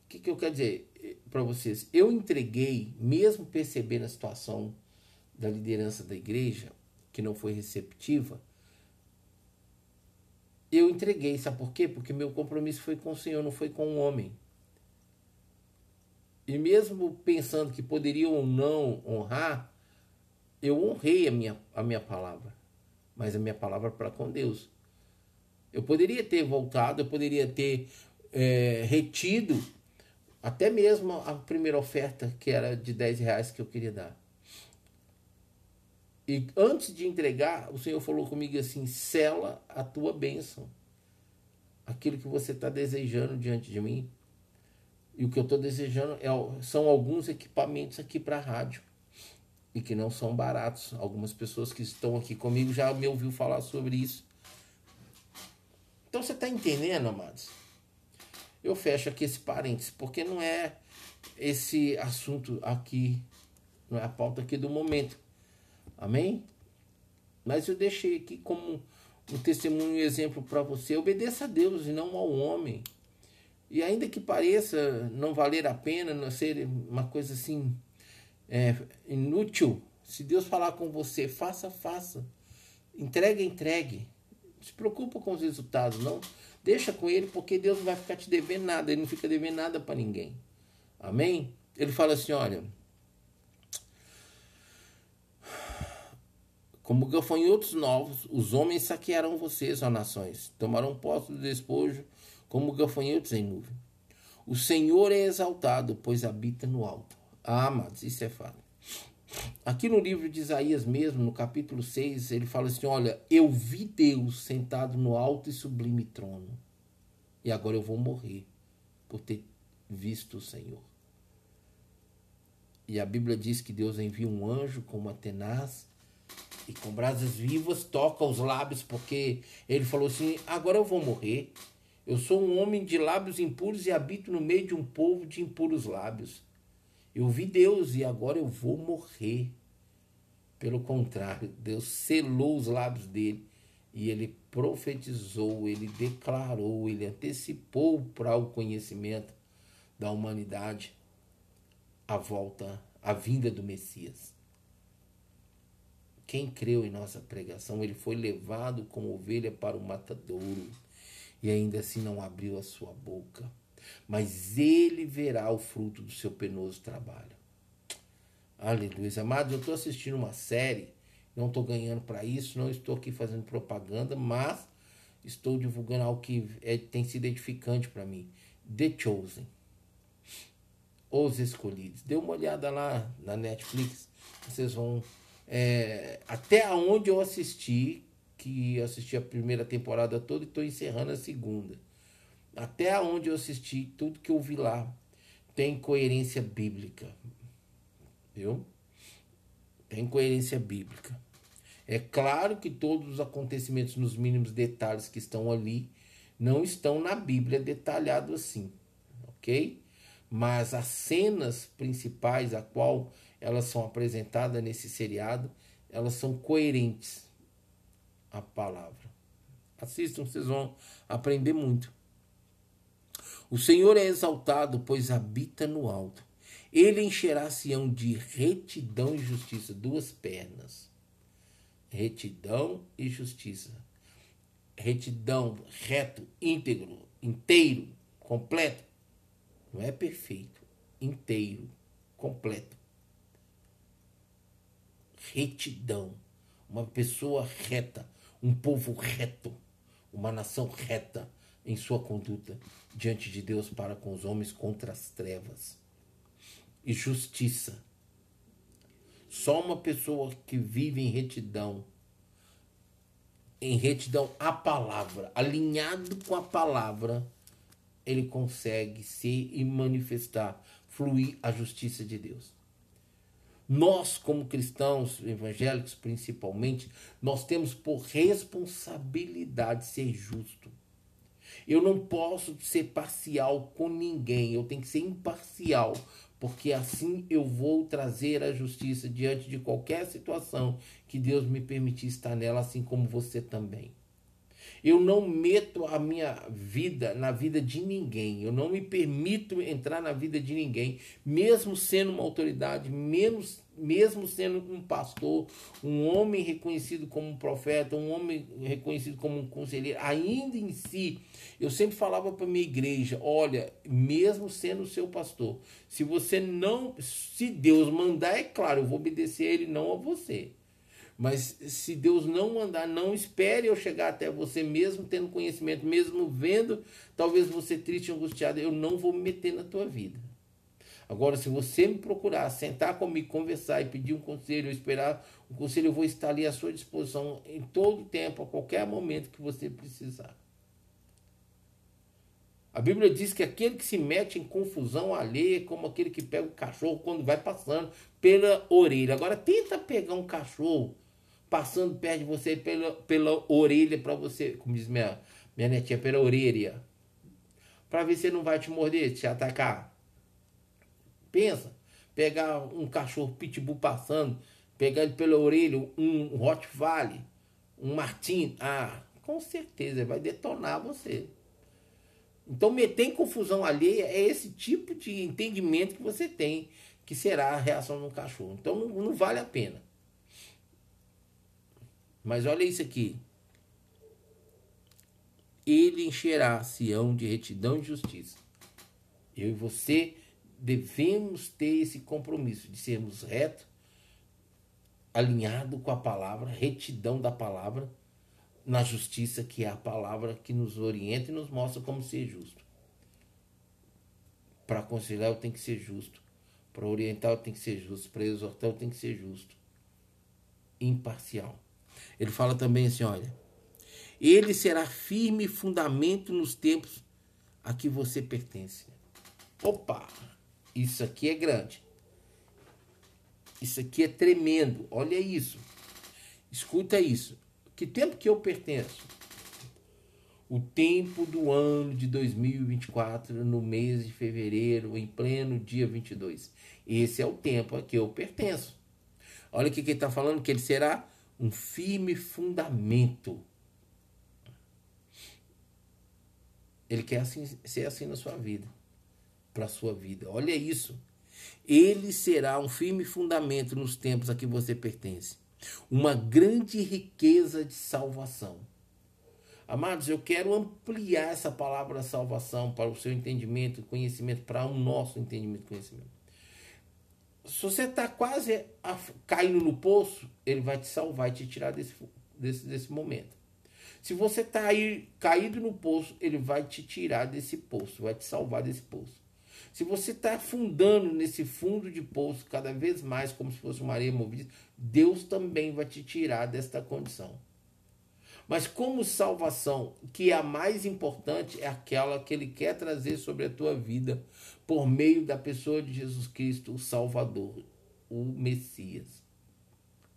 O que, que eu quero dizer eh, para vocês? Eu entreguei, mesmo percebendo a situação da liderança da igreja, que não foi receptiva, eu entreguei. Sabe por quê? Porque meu compromisso foi com o Senhor, não foi com o homem. E mesmo pensando que poderiam ou não honrar, eu honrei a minha, a minha palavra. Mas a minha palavra para com Deus. Eu poderia ter voltado, eu poderia ter é, retido até mesmo a primeira oferta, que era de 10 reais que eu queria dar. E antes de entregar, o Senhor falou comigo assim: sela a tua bênção. Aquilo que você está desejando diante de mim. E o que eu estou desejando é, são alguns equipamentos aqui para a rádio. E que não são baratos. Algumas pessoas que estão aqui comigo já me ouviu falar sobre isso. Então você está entendendo, amados? Eu fecho aqui esse parênteses, porque não é esse assunto aqui, não é a pauta aqui do momento. Amém? Mas eu deixei aqui como um testemunho e exemplo para você. Obedeça a Deus e não ao homem. E ainda que pareça não valer a pena, não ser uma coisa assim é, inútil, se Deus falar com você, faça, faça. Entregue, entregue se preocupa com os resultados, não. Deixa com ele, porque Deus não vai ficar te devendo nada. Ele não fica devendo nada para ninguém. Amém? Ele fala assim: olha. Como gafanhotos novos, os homens saquearão vocês, ó nações. Tomarão posse do despojo, como gafanhotos em nuvem. O Senhor é exaltado, pois habita no alto. Ah, amados, isso é fato. Aqui no livro de Isaías mesmo, no capítulo 6, ele fala assim: Olha, eu vi Deus sentado no alto e sublime trono, e agora eu vou morrer por ter visto o Senhor. E a Bíblia diz que Deus envia um anjo com uma tenaz e com brasas vivas toca os lábios, porque ele falou assim: agora eu vou morrer. Eu sou um homem de lábios impuros e habito no meio de um povo de impuros lábios. Eu vi Deus e agora eu vou morrer. Pelo contrário, Deus selou os lábios dele e ele profetizou, ele declarou, ele antecipou para o conhecimento da humanidade a volta, a vinda do Messias. Quem creu em nossa pregação, ele foi levado como ovelha para o matadouro e ainda assim não abriu a sua boca. Mas ele verá o fruto do seu penoso trabalho. Aleluia. Amados, eu estou assistindo uma série, não estou ganhando para isso, não estou aqui fazendo propaganda, mas estou divulgando algo que é, tem sido edificante para mim. The Chosen. Os Escolhidos. Dê uma olhada lá na Netflix, vocês vão. É, até onde eu assisti, que assisti a primeira temporada toda e estou encerrando a segunda. Até onde eu assisti, tudo que eu vi lá tem coerência bíblica. Viu? Tem coerência bíblica. É claro que todos os acontecimentos nos mínimos detalhes que estão ali não estão na Bíblia detalhado assim, ok? mas as cenas principais a qual elas são apresentadas nesse seriado, elas são coerentes à palavra. Assistam, vocês vão aprender muito. O Senhor é exaltado, pois habita no alto. Ele encherá Sião de retidão e justiça, duas pernas. Retidão e justiça. Retidão, reto, íntegro, inteiro, completo não é perfeito, inteiro, completo. Retidão. Uma pessoa reta, um povo reto, uma nação reta em sua conduta diante de Deus para com os homens contra as trevas. E justiça. Só uma pessoa que vive em retidão, em retidão à palavra, alinhado com a palavra, ele consegue ser e manifestar, fluir a justiça de Deus. Nós, como cristãos evangélicos principalmente, nós temos por responsabilidade ser justo. Eu não posso ser parcial com ninguém, eu tenho que ser imparcial, porque assim eu vou trazer a justiça diante de qualquer situação que Deus me permitir estar nela, assim como você também. Eu não meto a minha vida na vida de ninguém. Eu não me permito entrar na vida de ninguém, mesmo sendo uma autoridade, menos, mesmo sendo um pastor, um homem reconhecido como um profeta, um homem reconhecido como um conselheiro. Ainda em si, eu sempre falava para minha igreja: olha, mesmo sendo seu pastor, se você não, se Deus mandar, é claro, eu vou obedecer a ele, não a você. Mas se Deus não mandar, não espere eu chegar até você, mesmo tendo conhecimento, mesmo vendo, talvez você triste angustiado, eu não vou me meter na tua vida. Agora, se você me procurar, sentar comigo, conversar e pedir um conselho, esperar um conselho, eu vou estar ali à sua disposição em todo tempo, a qualquer momento que você precisar. A Bíblia diz que aquele que se mete em confusão alheia é como aquele que pega o cachorro quando vai passando pela orelha. Agora, tenta pegar um cachorro passando perto de você pela, pela orelha para você, como diz minha, minha netinha, pela orelha. Para ver se ele não vai te morder, te atacar. Pensa, pegar um cachorro pitbull passando, pegar ele pela orelha, um Rottweiler, um Martin, ah, com certeza vai detonar você. Então, meter em confusão alheia é esse tipo de entendimento que você tem que será a reação um cachorro. Então, não, não vale a pena. Mas olha isso aqui. Ele encherá Sião de retidão e justiça. Eu e você devemos ter esse compromisso de sermos retos, alinhado com a palavra, retidão da palavra, na justiça que é a palavra que nos orienta e nos mostra como ser justo. Para aconselhar eu tenho que ser justo. Para orientar, tem que ser justo. Para exortar, tem que ser justo. Imparcial. Ele fala também assim: olha, ele será firme fundamento nos tempos a que você pertence. Opa, isso aqui é grande. Isso aqui é tremendo. Olha isso. Escuta isso. Que tempo que eu pertenço? O tempo do ano de 2024, no mês de fevereiro, em pleno dia 22. Esse é o tempo a que eu pertenço. Olha o que ele está falando: que ele será um firme fundamento. Ele quer assim, ser assim na sua vida, para a sua vida. Olha isso. Ele será um firme fundamento nos tempos a que você pertence. Uma grande riqueza de salvação. Amados, eu quero ampliar essa palavra salvação para o seu entendimento, conhecimento, para o nosso entendimento e conhecimento. Se você está quase caindo no poço, ele vai te salvar e te tirar desse, desse, desse momento. Se você está aí caído no poço, ele vai te tirar desse poço, vai te salvar desse poço. Se você está afundando nesse fundo de poço cada vez mais, como se fosse uma areia movida, Deus também vai te tirar desta condição. Mas como salvação, que é a mais importante, é aquela que Ele quer trazer sobre a tua vida por meio da pessoa de Jesus Cristo, o Salvador, o Messias,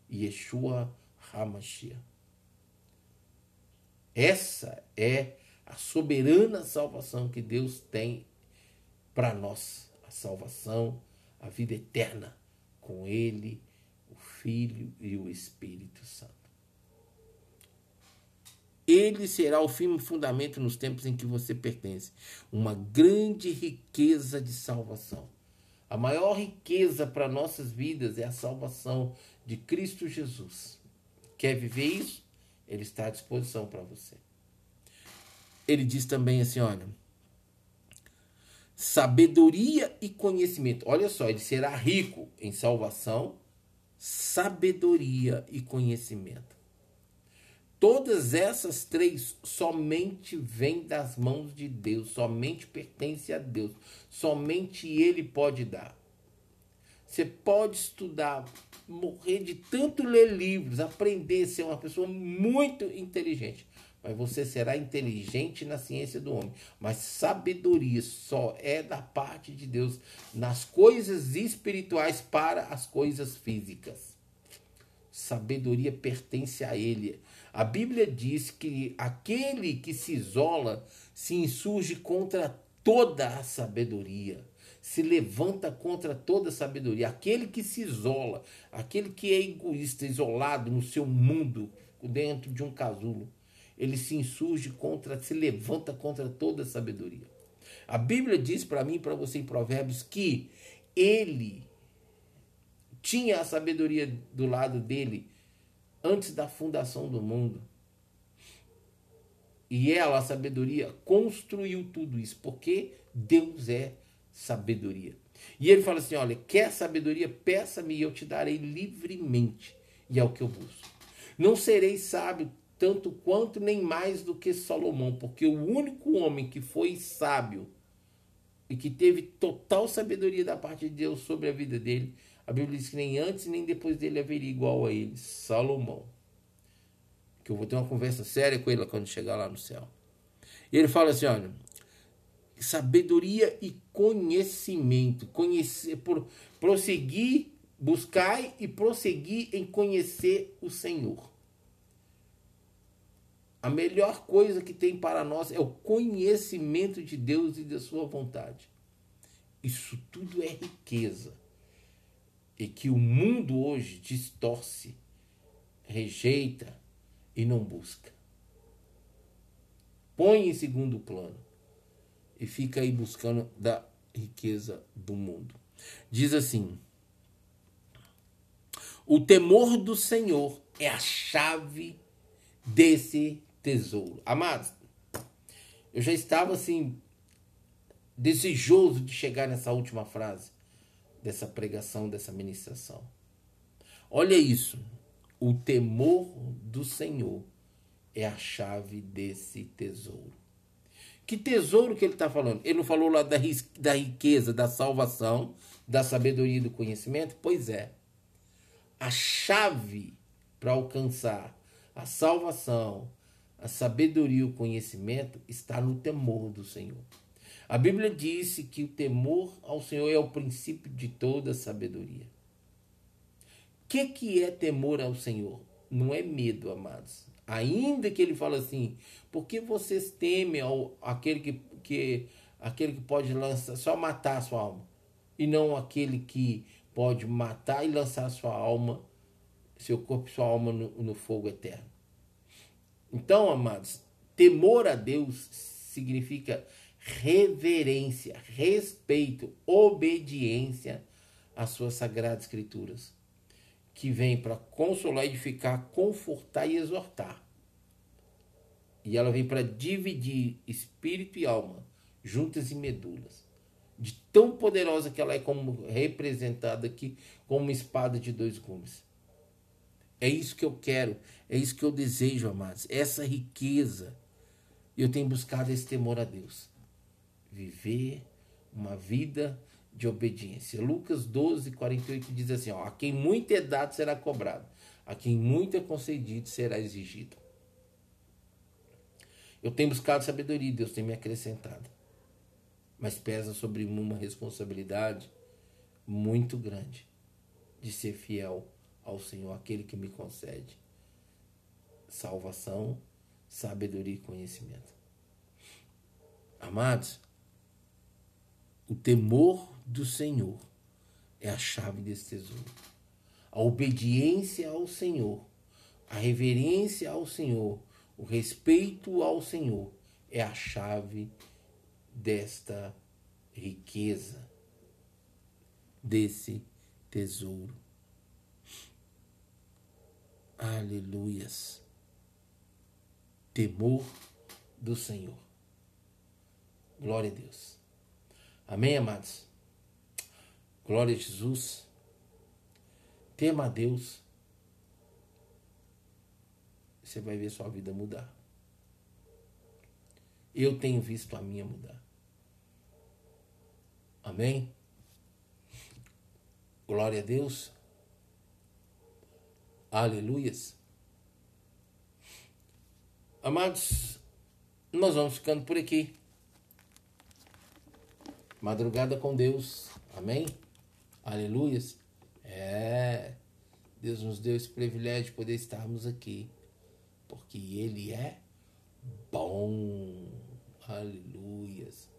Yeshua HaMashiach. Essa é a soberana salvação que Deus tem para nós a salvação, a vida eterna com Ele, o Filho e o Espírito Santo. Ele será o firme fundamento nos tempos em que você pertence, uma grande riqueza de salvação. A maior riqueza para nossas vidas é a salvação de Cristo Jesus. Quer viver isso? Ele está à disposição para você. Ele diz também assim: olha, sabedoria e conhecimento. Olha só, ele será rico em salvação, sabedoria e conhecimento. Todas essas três somente vêm das mãos de Deus, somente pertence a Deus, somente Ele pode dar. Você pode estudar, morrer de tanto ler livros, aprender, ser uma pessoa muito inteligente mas você será inteligente na ciência do homem. Mas sabedoria só é da parte de Deus nas coisas espirituais para as coisas físicas. Sabedoria pertence a Ele. A Bíblia diz que aquele que se isola se insurge contra toda a sabedoria se levanta contra toda a sabedoria. Aquele que se isola, aquele que é egoísta, isolado no seu mundo, dentro de um casulo, ele se insurge contra, se levanta contra toda a sabedoria. A Bíblia diz para mim para você em Provérbios que ele tinha a sabedoria do lado dele antes da fundação do mundo. E ela, a sabedoria, construiu tudo isso, porque Deus é sabedoria. E ele fala assim: olha, quer sabedoria? Peça-me e eu te darei livremente. E é o que eu busco. Não serei sábio tanto quanto nem mais do que Salomão, porque o único homem que foi sábio e que teve total sabedoria da parte de Deus sobre a vida dele, a Bíblia diz que nem antes nem depois dele haveria igual a ele, Salomão. Que eu vou ter uma conversa séria com ele quando chegar lá no céu. E ele fala assim: olha, sabedoria e conhecimento, conhecer, por, prosseguir, buscar e prosseguir em conhecer o Senhor. A melhor coisa que tem para nós é o conhecimento de Deus e da sua vontade. Isso tudo é riqueza. E que o mundo hoje distorce, rejeita e não busca. Põe em segundo plano e fica aí buscando da riqueza do mundo. Diz assim: O temor do Senhor é a chave desse tesouro. Amados, eu já estava assim, desejoso de chegar nessa última frase dessa pregação, dessa ministração. Olha isso. O temor do Senhor é a chave desse tesouro. Que tesouro que ele está falando? Ele não falou lá da, da riqueza, da salvação, da sabedoria e do conhecimento? Pois é. A chave para alcançar a salvação, a sabedoria e o conhecimento está no temor do Senhor. A Bíblia disse que o temor ao Senhor é o princípio de toda sabedoria. O que, que é temor ao Senhor? Não é medo, amados. Ainda que ele fala assim, porque vocês temem ao, aquele, que, que, aquele que pode lançar, só matar a sua alma, e não aquele que pode matar e lançar a sua alma, seu corpo e sua alma no, no fogo eterno. Então, amados, temor a Deus significa reverência, respeito, obediência às suas sagradas escrituras, que vem para consolar, edificar, confortar e exortar. E ela vem para dividir espírito e alma, juntas e medulas. De tão poderosa que ela é como representada aqui como uma espada de dois gumes. É isso que eu quero, é isso que eu desejo, amados. Essa riqueza. Eu tenho buscado esse temor a Deus viver uma vida de obediência. Lucas 12, 48 diz assim: ó, A quem muito é dado será cobrado, a quem muito é concedido será exigido. Eu tenho buscado sabedoria, Deus tem me acrescentado. Mas pesa sobre mim uma responsabilidade muito grande de ser fiel ao Senhor, aquele que me concede salvação, sabedoria e conhecimento. Amados, o temor do Senhor é a chave desse tesouro. A obediência ao Senhor, a reverência ao Senhor, o respeito ao Senhor é a chave desta riqueza, desse tesouro. Aleluias. Temor do Senhor. Glória a Deus. Amém, amados? Glória a Jesus. Tema a Deus. Você vai ver sua vida mudar. Eu tenho visto a minha mudar. Amém? Glória a Deus. Aleluias. Amados, nós vamos ficando por aqui. Madrugada com Deus. Amém? Aleluias. É. Deus nos deu esse privilégio de poder estarmos aqui. Porque Ele é bom. Aleluias.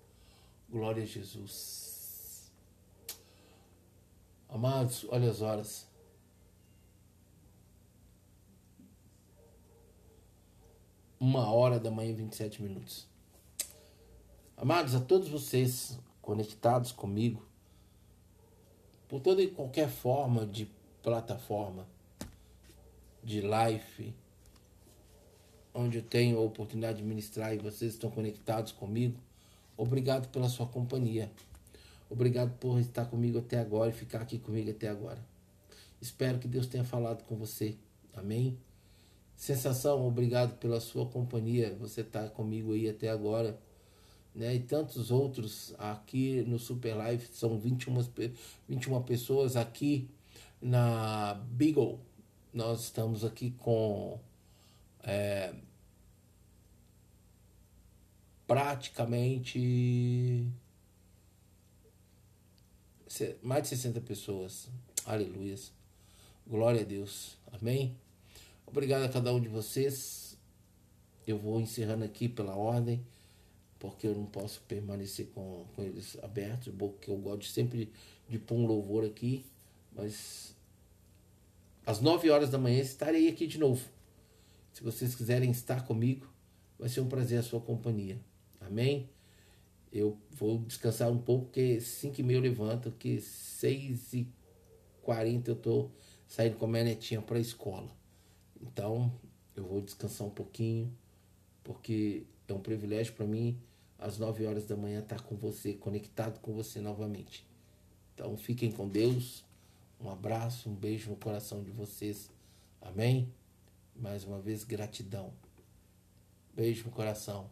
Glória a Jesus. Amados, olha as horas. Uma hora da manhã e 27 minutos. Amados, a todos vocês, conectados comigo por toda e qualquer forma de plataforma de live onde eu tenho a oportunidade de ministrar e vocês estão conectados comigo. Obrigado pela sua companhia. Obrigado por estar comigo até agora e ficar aqui comigo até agora. Espero que Deus tenha falado com você. Amém? Sensação, obrigado pela sua companhia. Você está comigo aí até agora né, e tantos outros aqui no Super Live, são 21, 21 pessoas aqui na Beagle. Nós estamos aqui com é, praticamente mais de 60 pessoas. Aleluias. Glória a Deus. Amém. Obrigado a cada um de vocês. Eu vou encerrando aqui pela ordem porque eu não posso permanecer com, com eles abertos, porque eu gosto sempre de pôr um louvor aqui, mas às 9 horas da manhã estarei aqui de novo. Se vocês quiserem estar comigo, vai ser um prazer a sua companhia. Amém? Eu vou descansar um pouco, porque 5 e meia eu levanto, que 6 e 40 eu tô saindo com a minha netinha para a escola. Então, eu vou descansar um pouquinho, porque é um privilégio para mim às 9 horas da manhã estar tá com você, conectado com você novamente. Então fiquem com Deus. Um abraço, um beijo no coração de vocês. Amém? Mais uma vez, gratidão. Beijo no coração.